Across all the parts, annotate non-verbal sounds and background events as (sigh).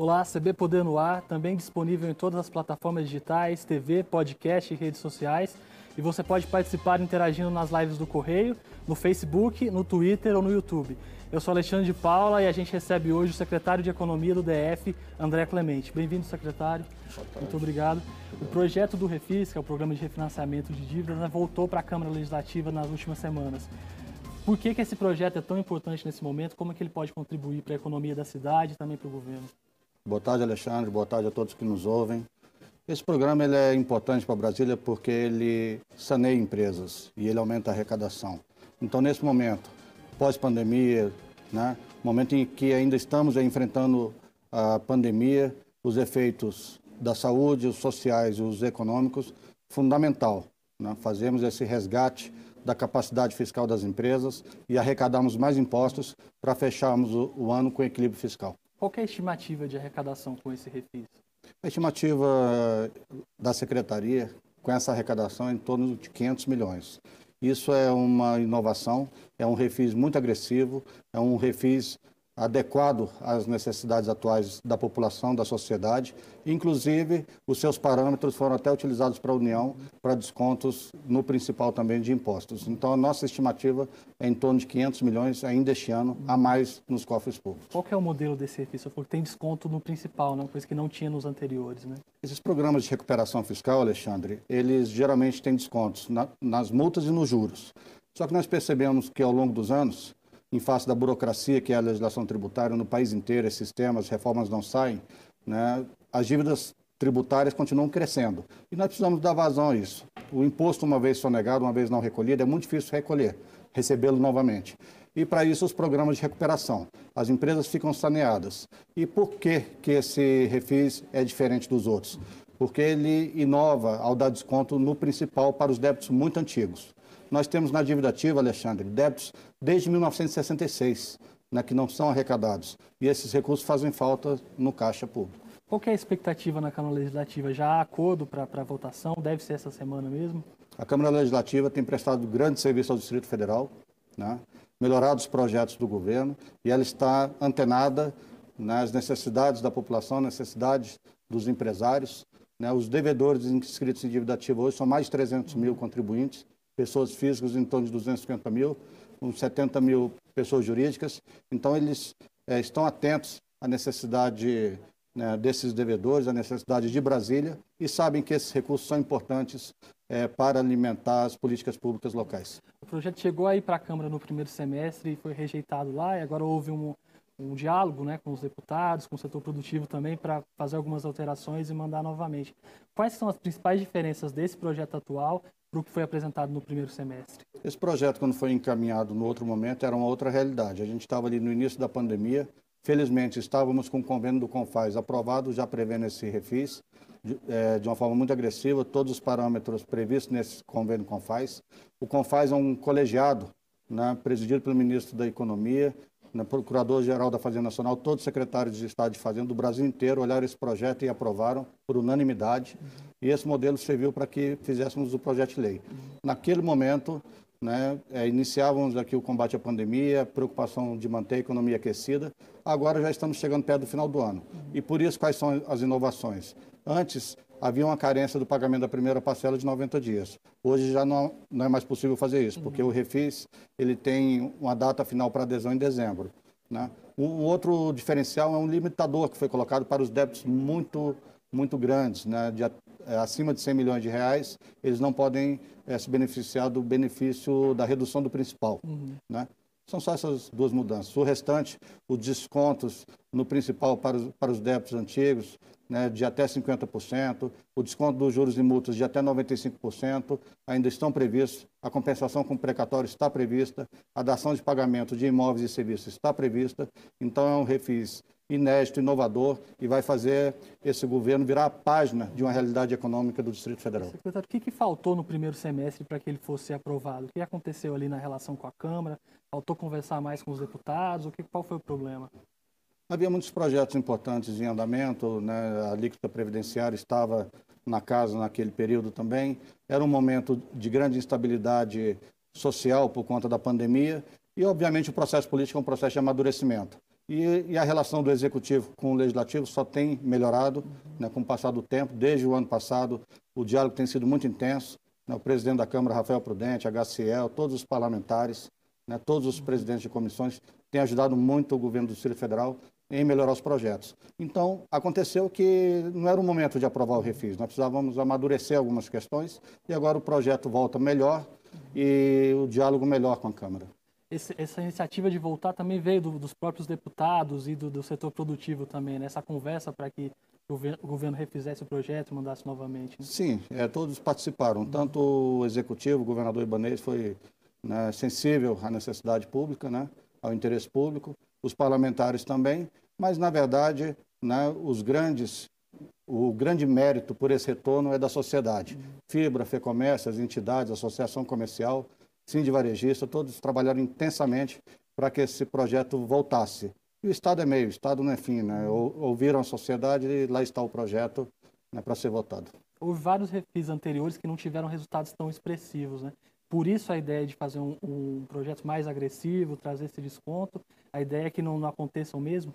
Olá, CB Poder no Ar, também disponível em todas as plataformas digitais, TV, podcast e redes sociais. E você pode participar interagindo nas lives do Correio, no Facebook, no Twitter ou no YouTube. Eu sou Alexandre de Paula e a gente recebe hoje o secretário de Economia do DF, André Clemente. Bem-vindo, secretário. Muito obrigado. O projeto do Refis, que é o Programa de Refinanciamento de Dívidas, né, voltou para a Câmara Legislativa nas últimas semanas. Por que, que esse projeto é tão importante nesse momento? Como é que ele pode contribuir para a economia da cidade e também para o governo? Boa tarde, Alexandre. Boa tarde a todos que nos ouvem. Esse programa ele é importante para Brasília porque ele saneia empresas e ele aumenta a arrecadação. Então, nesse momento, pós-pandemia, né, momento em que ainda estamos enfrentando a pandemia, os efeitos da saúde, os sociais e os econômicos, fundamental. Né? Fazemos esse resgate da capacidade fiscal das empresas e arrecadarmos mais impostos para fecharmos o, o ano com equilíbrio fiscal. Qual é a estimativa de arrecadação com esse refis? A estimativa da secretaria com essa arrecadação é em torno de 500 milhões. Isso é uma inovação, é um refis muito agressivo, é um refis adequado às necessidades atuais da população, da sociedade. Inclusive, os seus parâmetros foram até utilizados para a União para descontos no principal também de impostos. Então, a nossa estimativa é em torno de 500 milhões ainda este ano, a mais nos cofres públicos. Qual é o modelo desse refis? Porque tem desconto no principal, né? coisa que não tinha nos anteriores, né? Esses programas de recuperação fiscal, Alexandre, eles geralmente têm descontos na, nas multas e nos juros. Só que nós percebemos que ao longo dos anos, em face da burocracia que é a legislação tributária no país inteiro, esses temas, reformas não saem, né, as dívidas tributárias continuam crescendo. E nós precisamos dar vazão a isso. O imposto, uma vez sonegado, uma vez não recolhido, é muito difícil recolher, recebê-lo novamente. E para isso os programas de recuperação. As empresas ficam saneadas. E por que, que esse refis é diferente dos outros? Porque ele inova ao dar desconto no principal para os débitos muito antigos. Nós temos na dívida ativa, Alexandre, débitos desde 1966, né, que não são arrecadados. E esses recursos fazem falta no caixa público. Qual é a expectativa na Câmara Legislativa? Já há acordo para a votação? Deve ser essa semana mesmo? A Câmara Legislativa tem prestado grande serviço ao Distrito Federal, né, melhorado os projetos do governo e ela está antenada nas necessidades da população, necessidades dos empresários. Né, os devedores inscritos em dívida ativa hoje são mais de 300 mil contribuintes pessoas físicas em torno de 250 mil, uns 70 mil pessoas jurídicas. Então, eles é, estão atentos à necessidade né, desses devedores, à necessidade de Brasília e sabem que esses recursos são importantes é, para alimentar as políticas públicas locais. O projeto chegou aí para a Câmara no primeiro semestre e foi rejeitado lá, e agora houve um, um diálogo né, com os deputados, com o setor produtivo também, para fazer algumas alterações e mandar novamente. Quais são as principais diferenças desse projeto atual para o que foi apresentado no primeiro semestre? Esse projeto, quando foi encaminhado no outro momento, era uma outra realidade. A gente estava ali no início da pandemia, felizmente estávamos com o convênio do Confaz aprovado, já prevendo esse refis, de, é, de uma forma muito agressiva, todos os parâmetros previstos nesse convênio Confaz. O Confaz é um colegiado, né, presidido pelo ministro da Economia, né, Procurador-Geral da Fazenda Nacional, todos os secretários de Estado de Fazenda do Brasil inteiro olharam esse projeto e aprovaram por unanimidade. Uhum. E esse modelo serviu para que fizéssemos o projeto de lei. Uhum. Naquele momento, né, é, iniciávamos aqui o combate à pandemia, preocupação de manter a economia aquecida. Agora já estamos chegando perto do final do ano. Uhum. E por isso, quais são as inovações? Antes, havia uma carência do pagamento da primeira parcela de 90 dias. Hoje já não, não é mais possível fazer isso, porque uhum. o Refis ele tem uma data final para adesão em dezembro. Né? Um outro diferencial é um limitador que foi colocado para os débitos muito, muito grandes, né? de, é, acima de 100 milhões de reais, eles não podem é, se beneficiar do benefício da redução do principal. Uhum. Né? São só essas duas mudanças. O restante, os descontos no principal para os, para os débitos antigos, né, de até 50%, o desconto dos juros e multas de até 95% ainda estão previstos, a compensação com precatório está prevista, a dação de pagamento de imóveis e serviços está prevista, então é um refis inédito, inovador e vai fazer esse governo virar a página de uma realidade econômica do Distrito Federal. Secretário, o que, que faltou no primeiro semestre para que ele fosse aprovado? O que aconteceu ali na relação com a Câmara? Faltou conversar mais com os deputados? O que, qual foi o problema? Havia muitos projetos importantes em andamento, né? a alíquota previdenciária estava na casa naquele período também. Era um momento de grande instabilidade social por conta da pandemia e, obviamente, o processo político é um processo de amadurecimento. E, e, a relação do executivo com o legislativo só tem melhorado né, com o passar do tempo. Desde o ano passado, o diálogo tem sido muito intenso. Né, o presidente da Câmara, Rafael Prudente, HCL, todos os parlamentares, né, todos os presidentes de comissões têm ajudado muito o governo do Distrito Federal em melhorar os projetos. Então, aconteceu que não era o momento de aprovar o refis, nós precisávamos amadurecer algumas questões e agora o projeto volta melhor e o diálogo melhor com a Câmara esse, essa iniciativa de voltar também veio do, dos próprios deputados e do, do setor produtivo também, né? Essa conversa para que o governo, o governo, refizesse o projeto e mandasse novamente. Né? Sim, é, todos participaram. Tanto o executivo, o governador Ibanez foi né, sensível à necessidade pública, né, ao interesse público, os parlamentares também, mas na verdade, né, os grandes o grande mérito por esse retorno é da sociedade. Fibra, FEComércio, as entidades, associação comercial, Sim de Varejista, todos trabalharam intensamente para que esse projeto voltasse. E o Estado é meio, o Estado não é fim, né? Ouviram a sociedade e lá está o projeto né, para ser votado. Houve vários refis anteriores que não tiveram resultados tão expressivos, né? Por isso a ideia de fazer um, um projeto mais agressivo, trazer esse desconto, a ideia é que não, não aconteça o mesmo?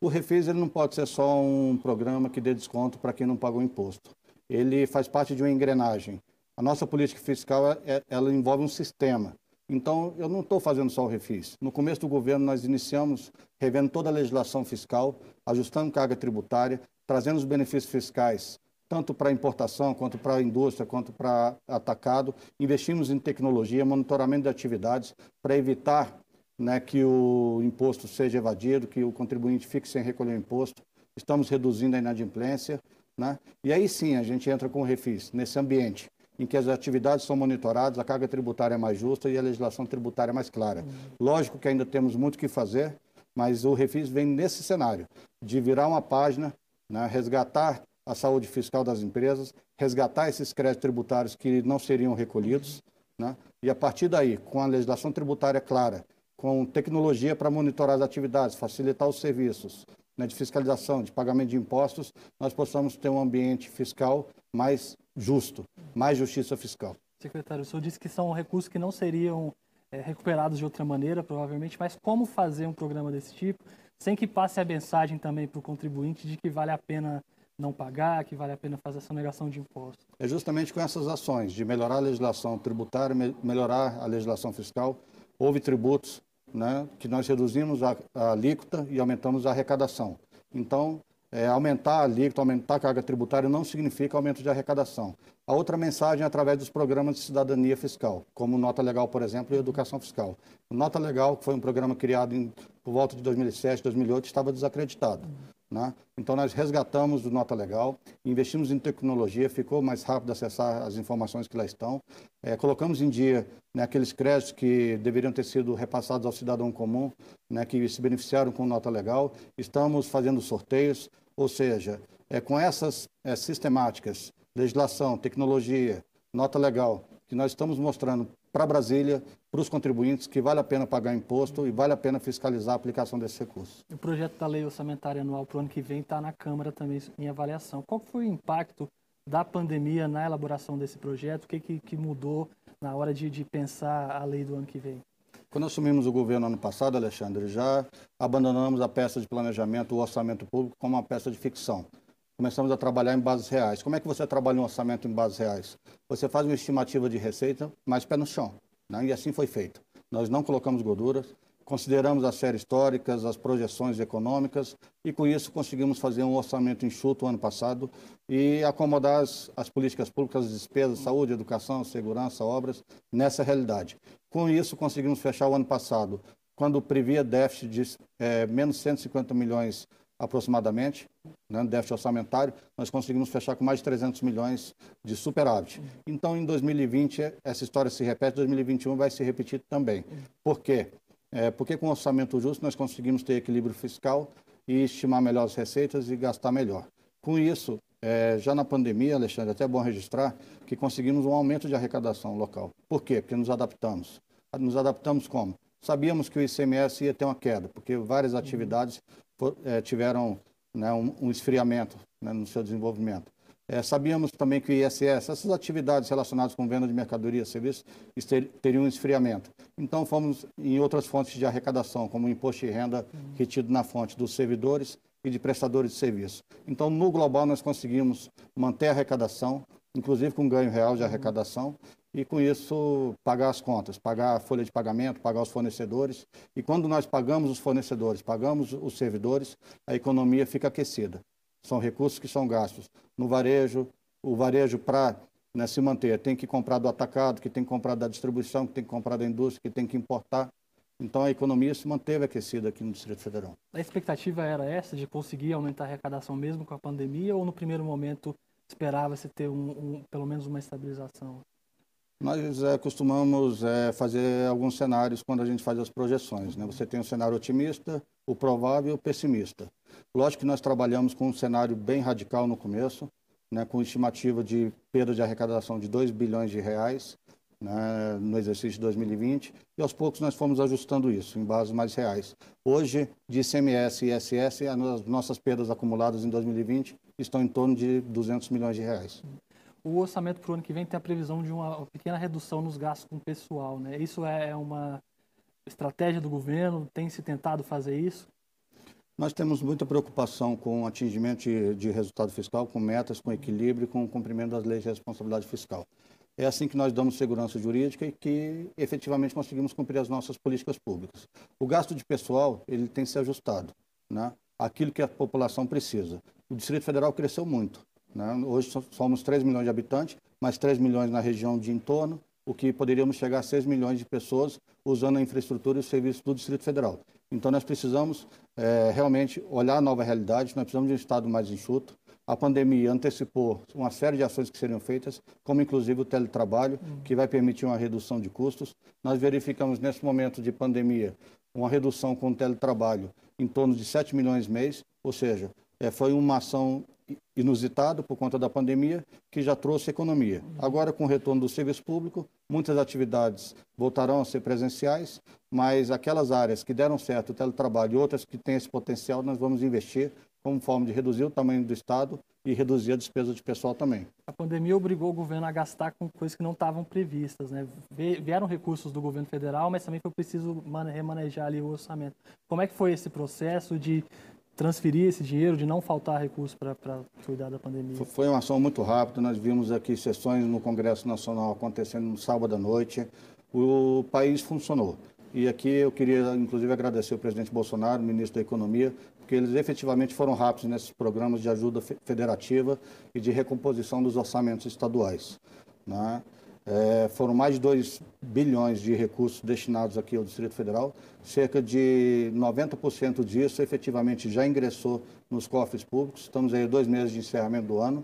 O refis ele não pode ser só um programa que dê desconto para quem não pagou imposto. Ele faz parte de uma engrenagem. A nossa política fiscal é, ela envolve um sistema. Então, eu não estou fazendo só o refis. No começo do governo, nós iniciamos revendo toda a legislação fiscal, ajustando carga tributária, trazendo os benefícios fiscais, tanto para importação, quanto para a indústria, quanto para atacado. Investimos em tecnologia, monitoramento de atividades, para evitar né, que o imposto seja evadido, que o contribuinte fique sem recolher o imposto. Estamos reduzindo a inadimplência. Né? E aí sim a gente entra com o refis, nesse ambiente em que as atividades são monitoradas, a carga tributária é mais justa e a legislação tributária é mais clara. Uhum. Lógico que ainda temos muito que fazer, mas o Refis vem nesse cenário de virar uma página, né, resgatar a saúde fiscal das empresas, resgatar esses créditos tributários que não seriam recolhidos, né, e a partir daí, com a legislação tributária clara, com tecnologia para monitorar as atividades, facilitar os serviços, né, de fiscalização, de pagamento de impostos, nós possamos ter um ambiente fiscal mais justo, mais justiça fiscal. Secretário, o senhor disse que são recursos que não seriam é, recuperados de outra maneira, provavelmente, mas como fazer um programa desse tipo sem que passe a mensagem também para o contribuinte de que vale a pena não pagar, que vale a pena fazer essa negação de impostos? É justamente com essas ações de melhorar a legislação tributária, melhorar a legislação fiscal. Houve tributos né, que nós reduzimos a, a alíquota e aumentamos a arrecadação. Então, é, aumentar a alíquota, aumentar a carga tributária não significa aumento de arrecadação. A outra mensagem é através dos programas de cidadania fiscal, como Nota Legal, por exemplo, e Educação Fiscal. O Nota Legal, que foi um programa criado em, por volta de 2007, 2008, estava desacreditado. Né? Então, nós resgatamos o Nota Legal, investimos em tecnologia, ficou mais rápido acessar as informações que lá estão, é, colocamos em dia né, aqueles créditos que deveriam ter sido repassados ao cidadão comum, né, que se beneficiaram com Nota Legal, estamos fazendo sorteios, ou seja, é com essas é, sistemáticas, legislação, tecnologia, Nota Legal, que nós estamos mostrando para Brasília, para os contribuintes, que vale a pena pagar imposto e vale a pena fiscalizar a aplicação desses recursos. O projeto da lei orçamentária anual para o ano que vem está na Câmara também em avaliação. Qual foi o impacto da pandemia na elaboração desse projeto? O que, que, que mudou na hora de, de pensar a lei do ano que vem? Quando assumimos o governo ano passado, Alexandre, já abandonamos a peça de planejamento, o orçamento público, como uma peça de ficção. Começamos a trabalhar em bases reais. Como é que você trabalha um orçamento em bases reais? Você faz uma estimativa de receita, mas pé no chão. Né? E assim foi feito. Nós não colocamos gorduras, consideramos as séries históricas, as projeções econômicas e com isso conseguimos fazer um orçamento enxuto ano passado e acomodar as, as políticas públicas, as despesas, saúde, educação, segurança, obras nessa realidade. Com isso conseguimos fechar o ano passado, quando previa déficit de é, menos 150 milhões aproximadamente, né, déficit orçamentário, nós conseguimos fechar com mais de 300 milhões de superávit. Então, em 2020, essa história se repete, 2021 vai se repetir também. Por quê? É, porque com orçamento justo nós conseguimos ter equilíbrio fiscal e estimar melhor as receitas e gastar melhor. Com isso, é, já na pandemia, Alexandre, até é bom registrar que conseguimos um aumento de arrecadação local. Por quê? Porque nos adaptamos. Nos adaptamos como? Sabíamos que o ICMS ia ter uma queda, porque várias atividades é, tiveram né, um, um, esfriamento né, no seu desenvolvimento. É, sabíamos também que o ISS, essas atividades relacionadas com venda de mercadorias e serviços, teriam um esfriamento. Então, fomos em outras fontes de arrecadação, como o imposto de renda retido na fonte dos servidores e de prestadores de serviço. Então, no global, nós conseguimos manter a arrecadação, inclusive com ganho real de arrecadação, e com isso pagar as contas, pagar a folha de pagamento, pagar os fornecedores. E quando nós pagamos os fornecedores, pagamos os servidores, a economia fica aquecida. São recursos que são gastos no varejo, o varejo para né, se manter tem que comprar do atacado, que tem que comprar da distribuição, que tem que comprar da indústria, que tem que importar. Então a economia se manteve aquecida aqui no Distrito Federal. A expectativa era essa de conseguir aumentar a arrecadação mesmo com a pandemia ou no primeiro momento esperava-se ter um, um, pelo menos uma estabilização? Nós é, costumamos é, fazer alguns cenários quando a gente faz as projeções. Né? Você tem o cenário otimista, o provável e o pessimista. Lógico que nós trabalhamos com um cenário bem radical no começo, né, com estimativa de perda de arrecadação de 2 bilhões de reais né, no exercício de 2020, e aos poucos nós fomos ajustando isso em bases mais reais. Hoje, de ICMS e ISS, as nossas perdas acumuladas em 2020 estão em torno de 200 milhões de reais o orçamento para o ano que vem tem a previsão de uma pequena redução nos gastos com pessoal. Né? Isso é, é uma estratégia do governo? Tem se tentado fazer isso? Nós temos muita preocupação com o atingimento de, de resultado fiscal, com metas, com equilíbrio, com o cumprimento das leis de responsabilidade fiscal. É assim que nós damos segurança jurídica e que efetivamente conseguimos cumprir as nossas políticas públicas. O gasto de pessoal ele tem ser ajustado, né? Aquilo que a população precisa. O Distrito Federal cresceu muito. Né? Hoje somos 3 milhões de habitantes, mais 3 milhões na região de entorno, o que poderíamos chegar a 6 milhões de pessoas usando a infraestrutura e os serviços do Distrito Federal. Então nós precisamos é, realmente olhar a nova realidade, nós precisamos de um Estado mais enxuto. A pandemia antecipou uma série de ações que seriam feitas, como inclusive o teletrabalho, que vai permitir uma redução de custos. Nós verificamos nesse momento de pandemia uma redução com o teletrabalho em torno de 7 milhões mês, ou seja, é, foi uma ação inusitado por conta da pandemia, que já trouxe economia. Agora, com o retorno do serviço público, muitas atividades voltarão a ser presenciais, mas aquelas áreas que deram certo, o teletrabalho, e outras que têm esse potencial, nós vamos investir como forma de reduzir o tamanho do Estado e reduzir a despesa de pessoal também. A pandemia obrigou o governo a gastar com coisas que não estavam previstas, né? Vieram recursos do governo federal, mas também foi preciso remanejar ali o orçamento. Como é que foi esse processo de transferir esse dinheiro, de não faltar recursos para cuidar da pandemia? Foi uma ação muito rápida. Nós vimos aqui sessões no Congresso Nacional acontecendo no sábado à noite. O país funcionou. E aqui eu queria, inclusive, agradecer o presidente Bolsonaro, o ministro da Economia, porque eles efetivamente foram rápidos nesses programas de ajuda federativa e de recomposição dos orçamentos estaduais. Né? É, foram mais de 2 bilhões de recursos destinados aqui ao Distrito Federal. Cerca de 90% disso efetivamente já ingressou nos cofres públicos. Estamos aí dois meses de encerramento do ano.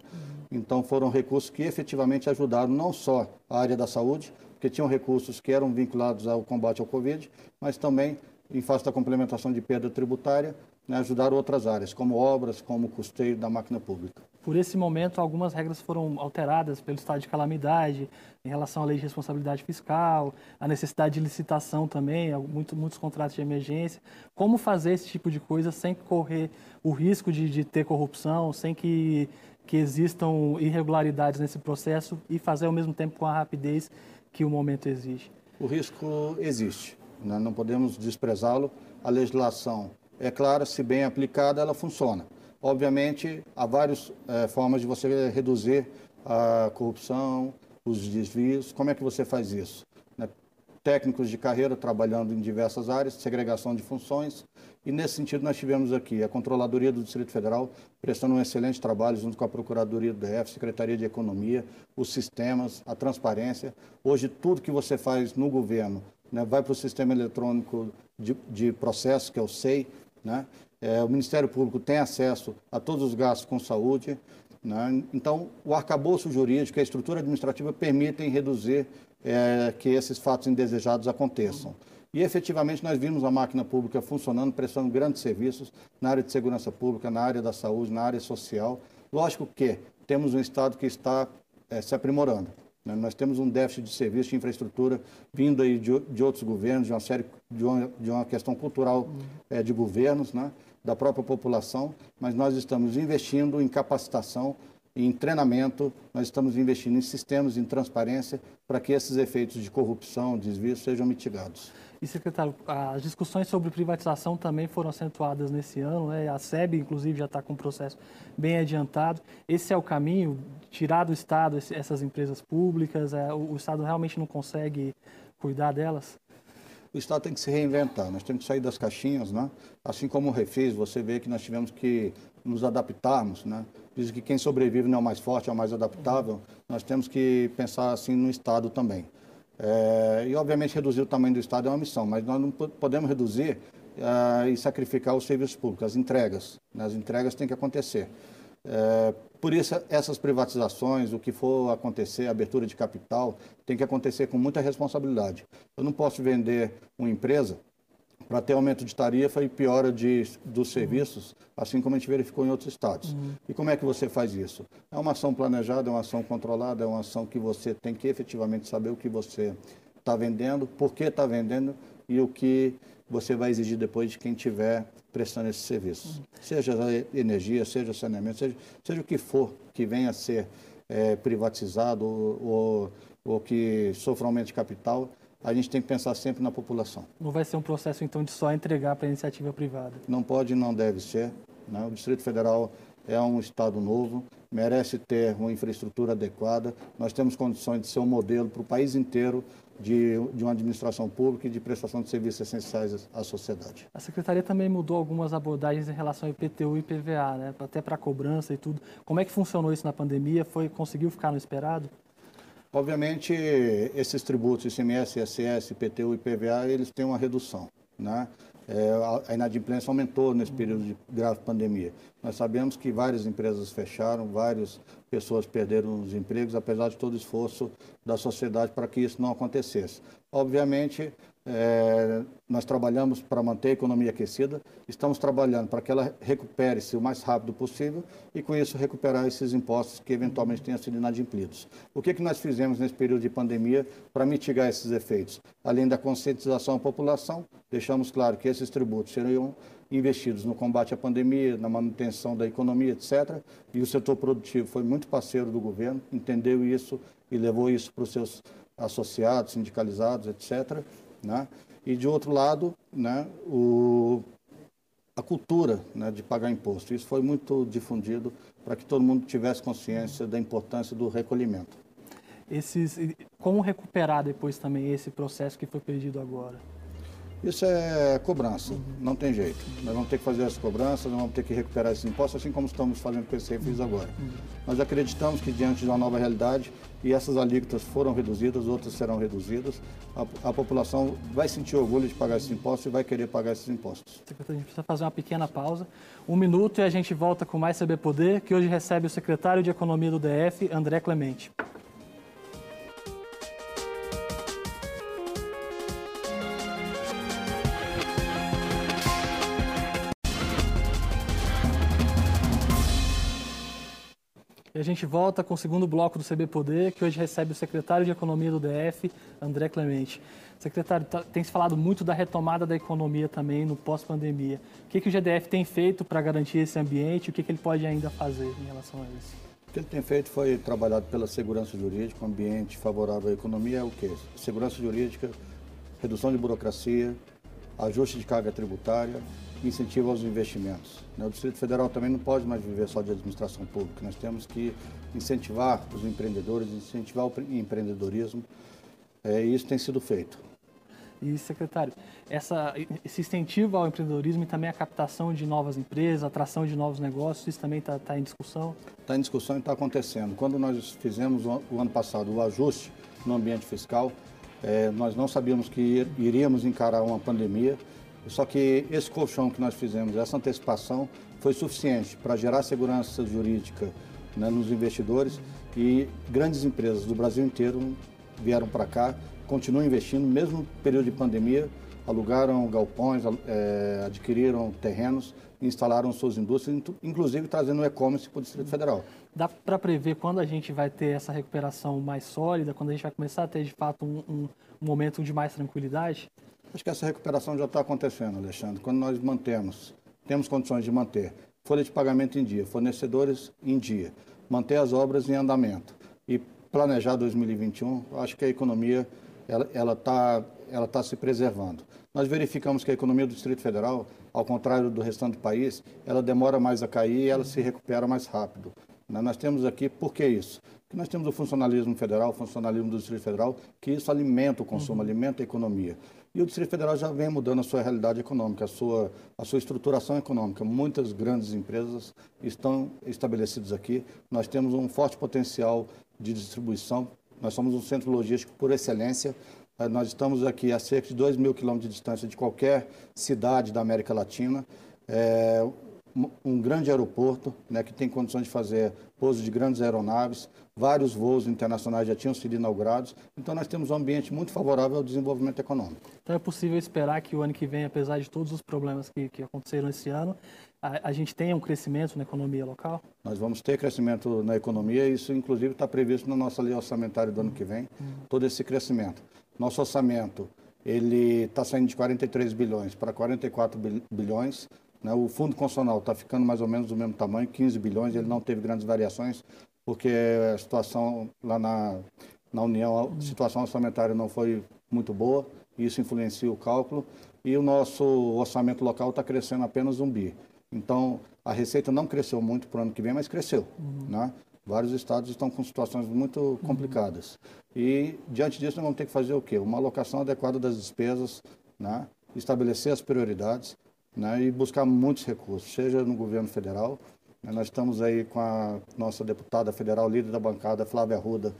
Então foram recursos que efetivamente ajudaram não só a área da saúde, porque tinham recursos que eram vinculados ao combate ao Covid, mas também em face da complementação de perda tributária, né, ajudar outras áreas, como obras, como custeio da máquina pública. Por esse momento, algumas regras foram alteradas pelo estado de calamidade, em relação à lei de responsabilidade fiscal, a necessidade de licitação também, muito, muitos contratos de emergência. Como fazer esse tipo de coisa sem correr o risco de, de ter corrupção, sem que, que existam irregularidades nesse processo e fazer ao mesmo tempo com a rapidez que o momento exige? O risco existe, né? não podemos desprezá-lo. A legislação é clara, se bem aplicada, ela funciona. Obviamente, há várias é, formas de você reduzir a corrupção, os desvios. Como é que você faz isso? Né? Técnicos de carreira trabalhando em diversas áreas, segregação de funções. E nesse sentido, nós tivemos aqui a Controladoria do Distrito Federal prestando um excelente trabalho junto com a Procuradoria do DF, Secretaria de Economia, os sistemas, a transparência. Hoje, tudo que você faz no governo né, vai para o sistema eletrônico de, de processo, que é o SEI, né? É, o Ministério Público tem acesso a todos os gastos com saúde. Né? Então, o arcabouço jurídico e a estrutura administrativa permitem reduzir é, que esses fatos indesejados aconteçam. E efetivamente nós vimos a máquina pública funcionando, prestando grandes serviços na área de segurança pública, na área da saúde, na área social. Lógico que temos um Estado que está é, se aprimorando. Né? Nós temos um déficit de serviço, de infraestrutura, vindo aí de, de outros governos, de uma série de uma, de uma questão cultural é, de governos, né? da própria população, mas nós estamos investindo em capacitação em treinamento, nós estamos investindo em sistemas, em transparência, para que esses efeitos de corrupção, desvio sejam mitigados. E, secretário, as discussões sobre privatização também foram acentuadas nesse ano, né? a SEB, inclusive, já está com um processo bem adiantado. Esse é o caminho, tirar do Estado essas empresas públicas, é, o Estado realmente não consegue cuidar delas? o Estado tem que se reinventar, nós temos que sair das caixinhas, né? Assim como o Refis, você vê que nós tivemos que nos adaptarmos, né? Diz que quem sobrevive não é o mais forte, é o mais adaptável. Nós temos que pensar assim no Estado também. É, e, obviamente, reduzir o tamanho do Estado é uma missão, mas nós não podemos reduzir uh, e sacrificar os serviços públicos, as entregas. Né? As entregas têm que acontecer. É, por isso, essas privatizações, o que for acontecer, abertura de capital, tem que acontecer com muita responsabilidade. Eu não posso vender uma empresa para ter aumento de tarifa e piora de, dos serviços, assim como a gente verificou em outros estados. Uhum. E como é que você faz isso? É uma ação planejada, é uma ação controlada, é uma ação que você tem que efetivamente saber o que você está vendendo, por que está vendendo e o que você vai exigir depois de quem estiver prestando esses serviços. Uhum. Seja energia, seja saneamento, seja, seja o que for que venha a ser é, privatizado ou, ou, ou que sofra aumento de capital, a gente tem que pensar sempre na população. Não vai ser um processo, então, de só entregar para a iniciativa privada? Não pode e não deve ser. Né? O Distrito Federal é um Estado novo, merece ter uma infraestrutura adequada. Nós temos condições de ser um modelo para o país inteiro de, de uma administração pública e de prestação de serviços essenciais à sociedade. A Secretaria também mudou algumas abordagens em relação ao IPTU e IPVA, né? até para cobrança e tudo. Como é que funcionou isso na pandemia? Foi Conseguiu ficar no esperado? Obviamente, esses tributos, ICMS, ISS, IPTU e IPVA, eles têm uma redução. Né? É, a inadimplência aumentou nesse período de grave pandemia. Nós sabemos que várias empresas fecharam, várias pessoas perderam os empregos, apesar de todo o esforço da sociedade para que isso não acontecesse. Obviamente, é, nós trabalhamos para manter a economia aquecida, estamos trabalhando para que ela recupere-se o mais rápido possível e, com isso, recuperar esses impostos que eventualmente tenham sido inadimplidos. O que, que nós fizemos nesse período de pandemia para mitigar esses efeitos? Além da conscientização da população, deixamos claro que esses tributos seriam investidos no combate à pandemia, na manutenção da economia, etc. E o setor produtivo foi muito parceiro do governo, entendeu isso e levou isso para os seus associados, sindicalizados, etc. Né? E, de outro lado, né, o, a cultura né, de pagar imposto. Isso foi muito difundido para que todo mundo tivesse consciência da importância do recolhimento. Esses, como recuperar depois também esse processo que foi perdido agora? Isso é cobrança, não tem jeito. Nós vamos ter que fazer as cobranças, nós vamos ter que recuperar esses impostos, assim como estamos fazendo com esse refis agora. Nós acreditamos que diante de uma nova realidade, e essas alíquotas foram reduzidas, outras serão reduzidas, a, a população vai sentir orgulho de pagar esses impostos e vai querer pagar esses impostos. Secretário, a gente precisa fazer uma pequena pausa, um minuto e a gente volta com mais CB Poder, que hoje recebe o secretário de Economia do DF, André Clemente. E a gente volta com o segundo bloco do CB Poder, que hoje recebe o secretário de Economia do DF, André Clemente. Secretário, tá, tem se falado muito da retomada da economia também no pós-pandemia. O que, que o GDF tem feito para garantir esse ambiente o que, que ele pode ainda fazer em relação a isso? O que ele tem feito foi trabalhado pela segurança jurídica, um ambiente favorável à economia é o quê? Segurança jurídica, redução de burocracia, ajuste de carga tributária, incentivo aos investimentos. Né? O Distrito Federal também não pode mais viver só de administração pública. Nós temos que incentivar os empreendedores, incentivar o empreendedorismo. É, e isso tem sido feito. E, secretário, essa, esse incentivo ao empreendedorismo e também a captação de novas empresas, atração de novos negócios, isso também está tá em discussão? Está em discussão e está acontecendo. Quando nós fizemos o ano passado o ajuste no ambiente fiscal, é, nós não sabíamos que iríamos encarar uma pandemia só que esse colchão que nós fizemos, essa antecipação, foi suficiente para gerar segurança jurídica né, nos investidores e grandes empresas do Brasil inteiro vieram para cá, continuam investindo, mesmo no período de pandemia, alugaram galpões, é, adquiriram terrenos, instalaram suas indústrias, inclusive trazendo o e-commerce para o Distrito Federal. Dá para prever quando a gente vai ter essa recuperação mais sólida, quando a gente vai começar a ter de fato um, um momento de mais tranquilidade? Acho que essa recuperação já está acontecendo, Alexandre. Quando nós mantemos, temos condições de manter folha de pagamento em dia, fornecedores em dia, manter as obras em andamento e planejar 2021, acho que a economia ela está ela tá se preservando. Nós verificamos que a economia do Distrito Federal, ao contrário do restante do país, ela demora mais a cair e ela se recupera mais rápido. Né? Nós temos aqui, por que isso? Porque nós temos o funcionalismo federal, o funcionalismo do Distrito Federal, que isso alimenta o consumo, uhum. alimenta a economia. E o Distrito Federal já vem mudando a sua realidade econômica, a sua, a sua estruturação econômica. Muitas grandes empresas estão estabelecidas aqui. Nós temos um forte potencial de distribuição. Nós somos um centro logístico por excelência. Eh, nós estamos aqui a cerca de 2 mil quilômetros de distância de qualquer cidade da América Latina. É um grande aeroporto, né, que tem condições de fazer pouso de grandes aeronaves, vários voos internacionais já tinham sido inaugurados, então nós temos um ambiente muito favorável ao desenvolvimento econômico. Então é possível esperar que o ano que vem, apesar de todos os problemas que, que aconteceram esse ano, a, a, gente tenha um crescimento na economia local? Nós vamos ter crescimento na economia, isso inclusive está previsto na nossa lei orçamentária do ano que vem, uhum. todo esse crescimento. Nosso orçamento, ele está saindo de 43 bilhões para 44 bilhões? O Fundo Constitucional está ficando mais ou menos do mesmo tamanho, 15 bilhões, ele não teve grandes variações, porque a situação lá na, na União, a situação orçamentária não foi muito boa, isso influencia o cálculo, e o nosso orçamento local está crescendo apenas um bi. Então, a receita não cresceu muito para o ano que vem, mas cresceu. Uhum. Né? Vários estados estão com situações muito complicadas. Uhum. E, diante disso, nós vamos ter que fazer o quê? Uma alocação adequada das despesas, né? estabelecer as prioridades, né, e buscar muitos recursos, seja no governo federal. Né, nós estamos aí com a nossa deputada federal, líder da bancada, Flávia Arruda,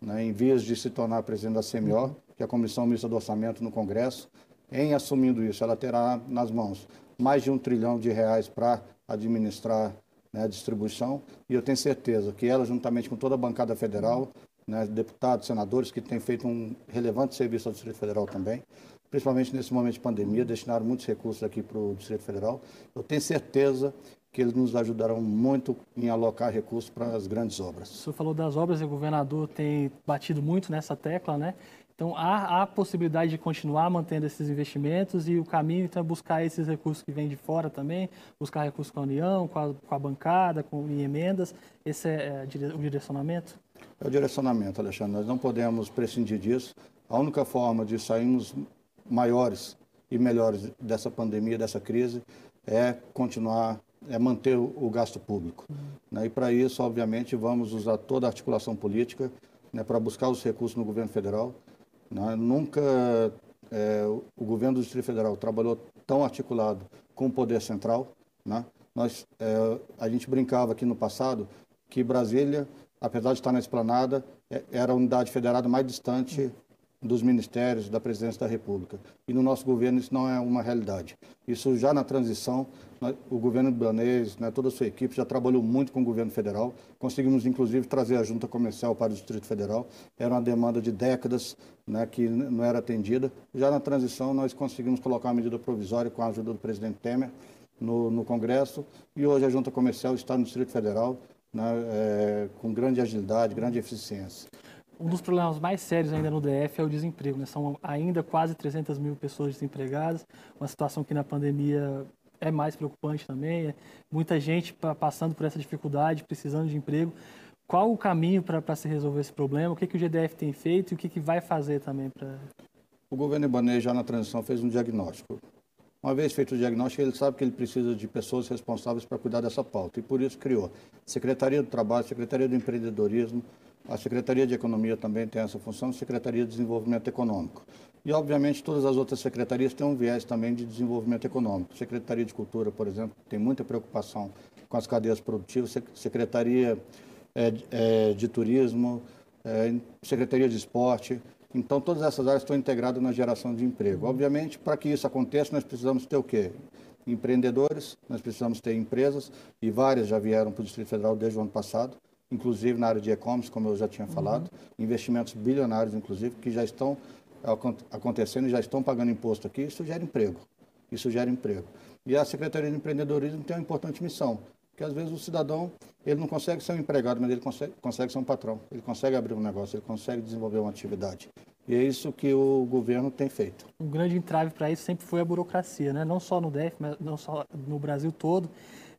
né, em vias de se tornar presidente da CMO, que é a Comissão Mista do Orçamento no Congresso. Em assumindo isso, ela terá nas mãos mais de um trilhão de reais para administrar né, a distribuição. E eu tenho certeza que ela, juntamente com toda a bancada federal, né, deputados, senadores que têm feito um relevante serviço ao Distrito Federal também, principalmente nesse momento de pandemia, destinaram muitos recursos aqui para o Distrito Federal. Eu tenho certeza que eles nos ajudarão muito em alocar recursos para as grandes obras. O senhor falou das obras e o governador tem batido muito nessa tecla, né? Então, há, a possibilidade de continuar mantendo esses investimentos e o caminho, então, é buscar esses recursos que vêm de fora também, buscar recursos com a União, com a, com a bancada, com emendas. Esse é, é o direcionamento? É o direcionamento, Alexandre. Nós não podemos prescindir disso. A única forma de sairmos maiores e melhores dessa pandemia, dessa crise, é continuar, é manter o, gasto público. Né? E para isso, obviamente, vamos usar toda a articulação política né, para buscar os recursos no governo federal. Né? Nunca é, o governo do Distrito Federal trabalhou tão articulado com o poder central. Né? Nós, é, a gente brincava aqui no passado que Brasília, apesar de estar na esplanada, é, era a unidade federada mais distante dos ministérios, da presidência da República. E no nosso governo isso não é uma realidade. Isso já na transição, o governo libanês, né, toda a sua equipe já trabalhou muito com o governo federal. Conseguimos, inclusive, trazer a junta comercial para o Distrito Federal. Era uma demanda de décadas né, que não era atendida. Já na transição, nós conseguimos colocar uma medida provisória com a ajuda do presidente Temer no, no Congresso. E hoje a junta comercial está no Distrito Federal né, é, com grande agilidade, grande eficiência. Um dos problemas mais sérios ainda no DF é o desemprego. Né? São ainda quase 300 mil pessoas desempregadas, uma situação que na pandemia é mais preocupante também. É muita gente passando por essa dificuldade, precisando de emprego. Qual o caminho para se resolver esse problema? O que, que o GDF tem feito e o que, que vai fazer também para. O governo Ibanez, já na transição, fez um diagnóstico. Uma vez feito o diagnóstico, ele sabe que ele precisa de pessoas responsáveis para cuidar dessa pauta. E por isso criou Secretaria do Trabalho, Secretaria do Empreendedorismo, a Secretaria de Economia também tem essa função, Secretaria de Desenvolvimento Econômico. E, obviamente, todas as outras secretarias têm um viés também de desenvolvimento econômico. Secretaria de Cultura, por exemplo, tem muita preocupação com as cadeias produtivas, Secretaria é, é, de Turismo, é, Secretaria de Esporte. Então, todas essas áreas estão integradas na geração de emprego. Obviamente, para que isso aconteça, nós precisamos ter o quê? Empreendedores, nós precisamos ter empresas, e várias já vieram para o Distrito Federal desde o ano passado inclusive na área de e-commerce, como eu já tinha falado, uhum. investimentos bilionários, inclusive, que já estão acontecendo e já estão pagando imposto aqui, isso gera emprego. Isso gera emprego. E a Secretaria de Empreendedorismo tem uma importante missão, que às vezes o cidadão, ele não consegue ser um empregado, mas ele consegue, consegue ser um patrão, ele consegue abrir um negócio, ele consegue desenvolver uma atividade. E é isso que o governo tem feito. Um grande entrave para isso sempre foi a burocracia, né? não só no DF, mas não só no Brasil todo.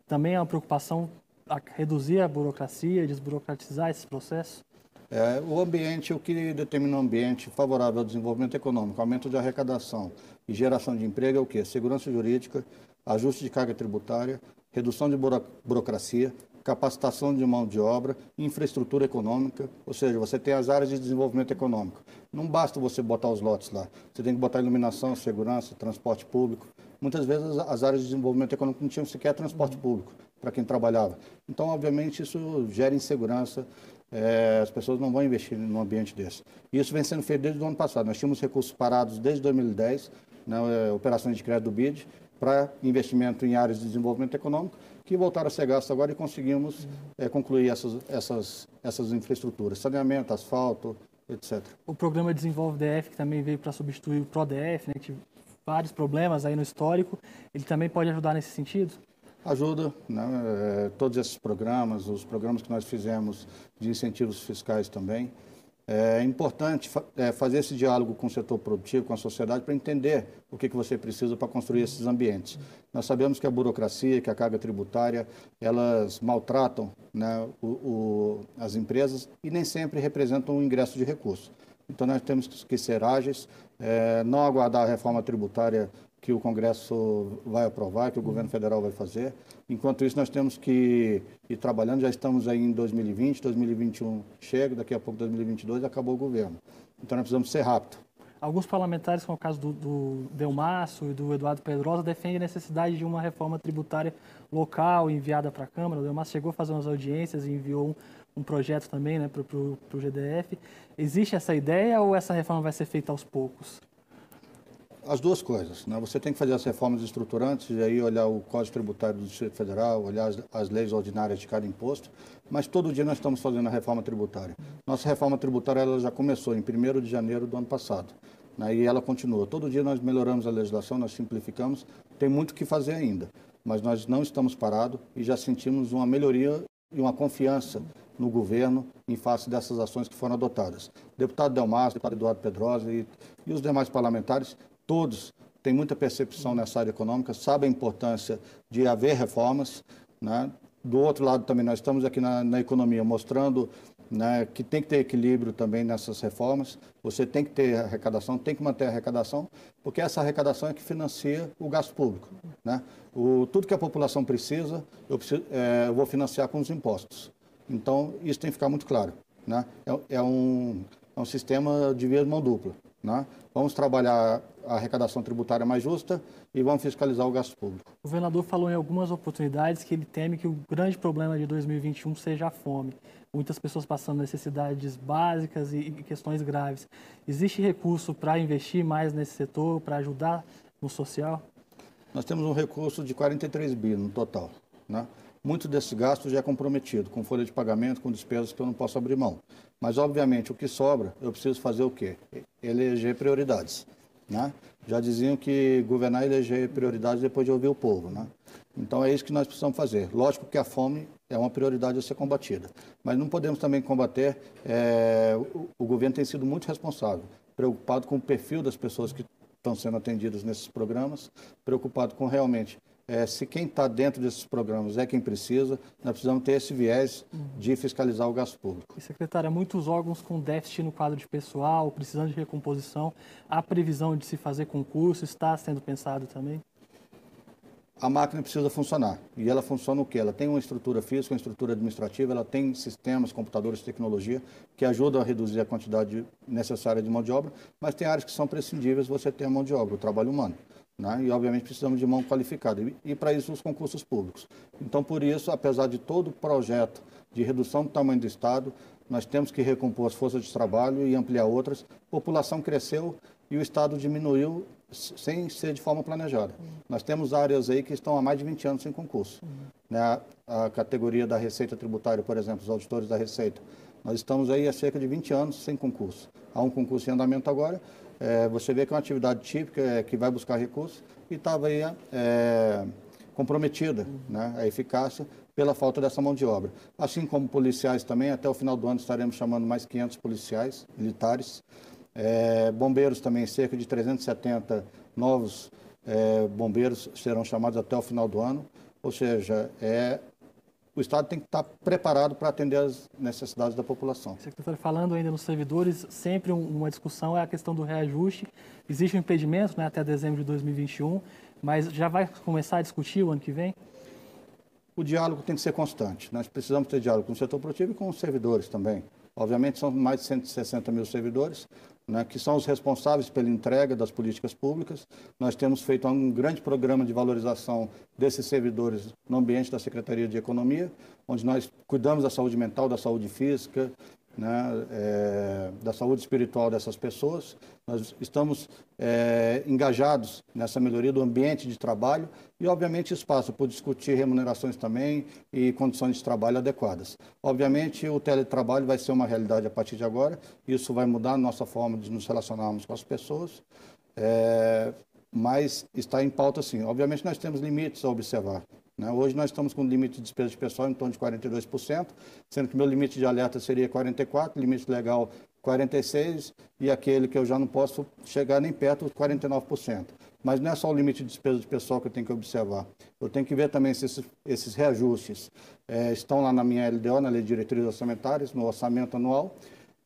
Também é uma preocupação a reduzir a burocracia, desburocratizar esse processo? É, o ambiente, o que determina um ambiente favorável ao desenvolvimento econômico, aumento de arrecadação e geração de emprego é o quê? Segurança jurídica, ajuste de carga tributária, redução de burocracia, capacitação de mão de obra, infraestrutura econômica, ou seja, você tem as áreas de desenvolvimento econômico. Não basta você botar os lotes lá, você tem que botar iluminação, segurança, transporte público. Muitas vezes as áreas de desenvolvimento econômico não tinham sequer transporte público para quem trabalhava. Então, obviamente, isso gera insegurança, é, as pessoas não vão investir num ambiente desse. Isso vem sendo feito desde o ano passado. Nós tínhamos recursos parados desde 2010, na né, operações de crédito do BID, para investimento em áreas de desenvolvimento econômico, que voltaram a ser gastos agora e conseguimos é, concluir essas, essas, essas infraestruturas, saneamento, asfalto, etc. O programa Desenvolve DF, que também veio para substituir o PRODF, né, que vários problemas aí no histórico, ele também pode ajudar nesse sentido? Ajuda né, é, todos esses programas, os programas que nós fizemos de incentivos fiscais também. É importante é, fazer esse diálogo com o setor produtivo, com a sociedade, para entender o que, que você precisa para construir esses ambientes. Nós sabemos que a burocracia, que a carga tributária, elas maltratam né, o, o, as empresas e nem sempre representam um ingresso de recursos. Então, nós temos que ser ágeis, é, não aguardar a reforma tributária que o Congresso vai aprovar, que o governo federal vai fazer. Enquanto isso, nós temos que ir trabalhando. Já estamos aí em 2020, 2021 chega, daqui a pouco 2022 acabou o governo. Então, nós precisamos ser rápidos. Alguns parlamentares, como o caso do, do Delmaço e do Eduardo Pedrosa, defendem a necessidade de uma reforma tributária local enviada para a Câmara. O Delmaço chegou a fazer umas audiências e enviou um, um projeto também né, para o GDF. Existe essa ideia ou essa reforma vai ser feita aos poucos? As duas coisas. Né? Você tem que fazer as reformas estruturantes e aí olhar o Código Tributário do Distrito Federal, olhar as, as, leis ordinárias de cada imposto, mas todo dia nós estamos fazendo a reforma tributária. Nossa reforma tributária ela já começou em 1 de janeiro do ano passado né? e ela continua. Todo dia nós melhoramos a legislação, nós simplificamos, tem muito o que fazer ainda, mas nós não estamos parados e já sentimos uma melhoria e uma confiança no governo em face dessas ações que foram adotadas. Deputado Delmar, deputado Eduardo Pedrosa e, e os demais parlamentares todos têm muita percepção nessa área econômica, sabem a importância de haver reformas. Né? Do outro lado também, nós estamos aqui na, na economia mostrando né, que tem que ter equilíbrio também nessas reformas. Você tem que ter arrecadação, tem que manter a arrecadação, porque essa arrecadação é que financia o gasto público. Né? O, tudo que a população precisa, eu, preciso, é, eu vou financiar com os impostos. Então, isso tem que ficar muito claro. Né? É, é, um, é um sistema de via de mão dupla. Né? Vamos trabalhar a arrecadação tributária mais justa e vamos fiscalizar o gasto público. O governador falou em algumas oportunidades que ele teme que o grande problema de 2021 seja a fome. Muitas pessoas passando necessidades básicas e questões graves. Existe recurso para investir mais nesse setor, para ajudar no social? Nós temos um recurso de 43 bi no total. Né? Muito desse gasto já é comprometido, com folha de pagamento, com despesas que eu não posso abrir mão. Mas, obviamente, o que sobra, eu preciso fazer o quê? Eleger prioridades. Né? Já diziam que governar e eleger prioridades depois de ouvir o povo. Né? Então, é isso que nós precisamos fazer. Lógico que a fome é uma prioridade a ser combatida. Mas não podemos também combater. É, o governo tem sido muito responsável, preocupado com o perfil das pessoas que estão sendo atendidas nesses programas, preocupado com realmente é, se quem está dentro desses programas é quem precisa, nós precisamos ter esse viés de fiscalizar o gasto público. E, secretária, muitos órgãos com déficit no quadro de pessoal, precisando de recomposição, a previsão de se fazer concurso está sendo pensado também? A máquina precisa funcionar. E ela funciona o quê? Ela tem uma estrutura física, uma estrutura administrativa, ela tem sistemas, computadores, tecnologia que ajudam a reduzir a quantidade necessária de mão de obra, mas tem áreas que são prescindíveis você ter a mão de obra, o trabalho humano. Né? E, obviamente, precisamos de mão qualificada. E, e para isso, os concursos públicos. Então, por isso, apesar de todo o projeto de redução do tamanho do Estado, nós temos que recompor as forças de trabalho e ampliar outras. A população cresceu e o Estado diminuiu sem ser de forma planejada. Uhum. Nós temos áreas aí que estão há mais de 20 anos sem concurso. Uhum. Né? A, categoria da Receita Tributária, por exemplo, os auditores da Receita. Nós estamos aí há cerca de 20 anos sem concurso. Há um concurso em andamento agora é, você vê que é uma atividade típica é, que vai buscar recursos e estava aí é, comprometida né, a eficácia pela falta dessa mão de obra. Assim como policiais também, até o final do ano estaremos chamando mais 500 policiais militares. É, bombeiros também, cerca de 370 novos é, bombeiros serão chamados até o final do ano. Ou seja, é o Estado tem que estar preparado para atender as necessidades da população. Secretário, falando ainda nos servidores, sempre uma discussão é a questão do reajuste. Existe um impedimento né, até dezembro de 2021, mas já vai começar a discutir o ano que vem? O diálogo tem que ser constante. Nós precisamos ter diálogo com o setor produtivo e com os servidores também. Obviamente, são mais de 160 mil servidores, né, que são os responsáveis pela entrega das políticas públicas. Nós temos feito um grande programa de valorização desses servidores no ambiente da Secretaria de Economia, onde nós cuidamos da saúde mental, da saúde física, né, é, da saúde espiritual dessas pessoas. Nós estamos é, engajados nessa melhoria do ambiente de trabalho e, obviamente, espaço para discutir remunerações também e condições de trabalho adequadas. Obviamente, o teletrabalho vai ser uma realidade a partir de agora, isso vai mudar a nossa forma de nos relacionarmos com as pessoas, é, mas está em pauta sim. Obviamente, nós temos limites a observar. Né? Hoje nós estamos com um limite de despesa de pessoal em torno de 42%, sendo que meu limite de alerta seria 44%, limite legal 46% e aquele que eu já não posso chegar nem perto dos 49%. Mas não é só o limite de despesa de pessoal que eu tenho que observar. Eu tenho que ver também se esses, esses reajustes é, estão lá na minha LDO, na Lei de Diretrizes Orçamentárias, no orçamento anual.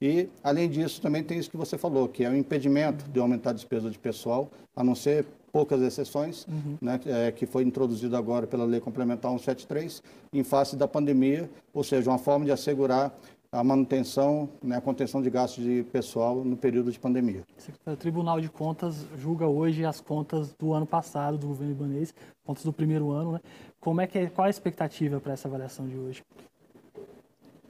E, além disso, também tem isso que você falou, que é o impedimento de aumentar a despesa de pessoal, a não ser poucas exceções, uhum. né, é, que foi introduzido agora pela Lei Complementar 173, em face da pandemia, ou seja, uma forma de assegurar a manutenção, né, a contenção de gastos de pessoal no período de pandemia. O Tribunal de Contas julga hoje as contas do ano passado do governo ibanês, contas do primeiro ano, né? Como é que é, qual a expectativa para essa avaliação de hoje?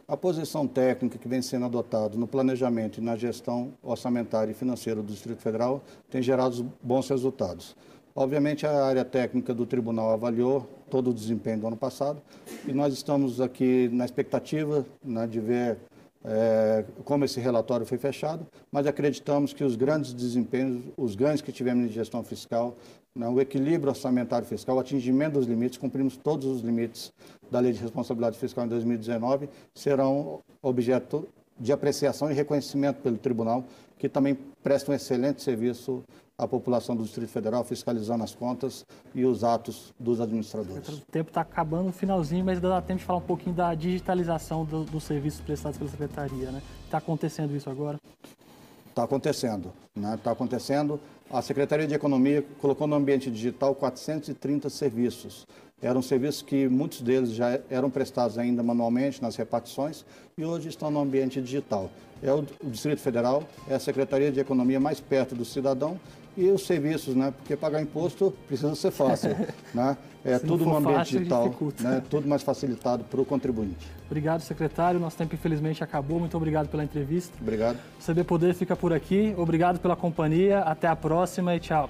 A posição técnica que vem sendo adotada no planejamento e na gestão orçamentária e financeira do Distrito Federal tem gerado bons resultados. Obviamente, a área técnica do tribunal avaliou todo o desempenho do ano passado e nós estamos aqui na expectativa né, de ver é, como esse relatório foi fechado, mas acreditamos que os grandes desempenhos, os ganhos que tivemos em gestão fiscal, o equilíbrio orçamentário fiscal, o atingimento dos limites, cumprimos todos os limites da Lei de Responsabilidade Fiscal em 2019, serão objeto de apreciação e reconhecimento pelo tribunal, que também presta um excelente serviço à população do Distrito Federal, fiscalizando as contas e os atos dos administradores. O tempo está acabando no finalzinho, mas dá tempo de falar um pouquinho da digitalização do, dos serviços prestados pela Secretaria. Né? Está acontecendo isso agora? Está acontecendo. Né? Tá acontecendo. A Secretaria de Economia colocou no ambiente digital 430 serviços. Eram serviços que muitos deles já eram prestados ainda manualmente nas repartições e hoje estão no ambiente digital. É o Distrito Federal, é a Secretaria de Economia mais perto do cidadão e os serviços, né? Porque pagar imposto precisa ser fácil, (laughs) né? É Se tudo no ambiente fácil, digital, né? Tudo mais facilitado para o contribuinte. Obrigado, secretário. Nosso tempo infelizmente acabou. Muito obrigado pela entrevista. Obrigado. O CB Poder fica por aqui. Obrigado pela companhia. Até a próxima e tchau.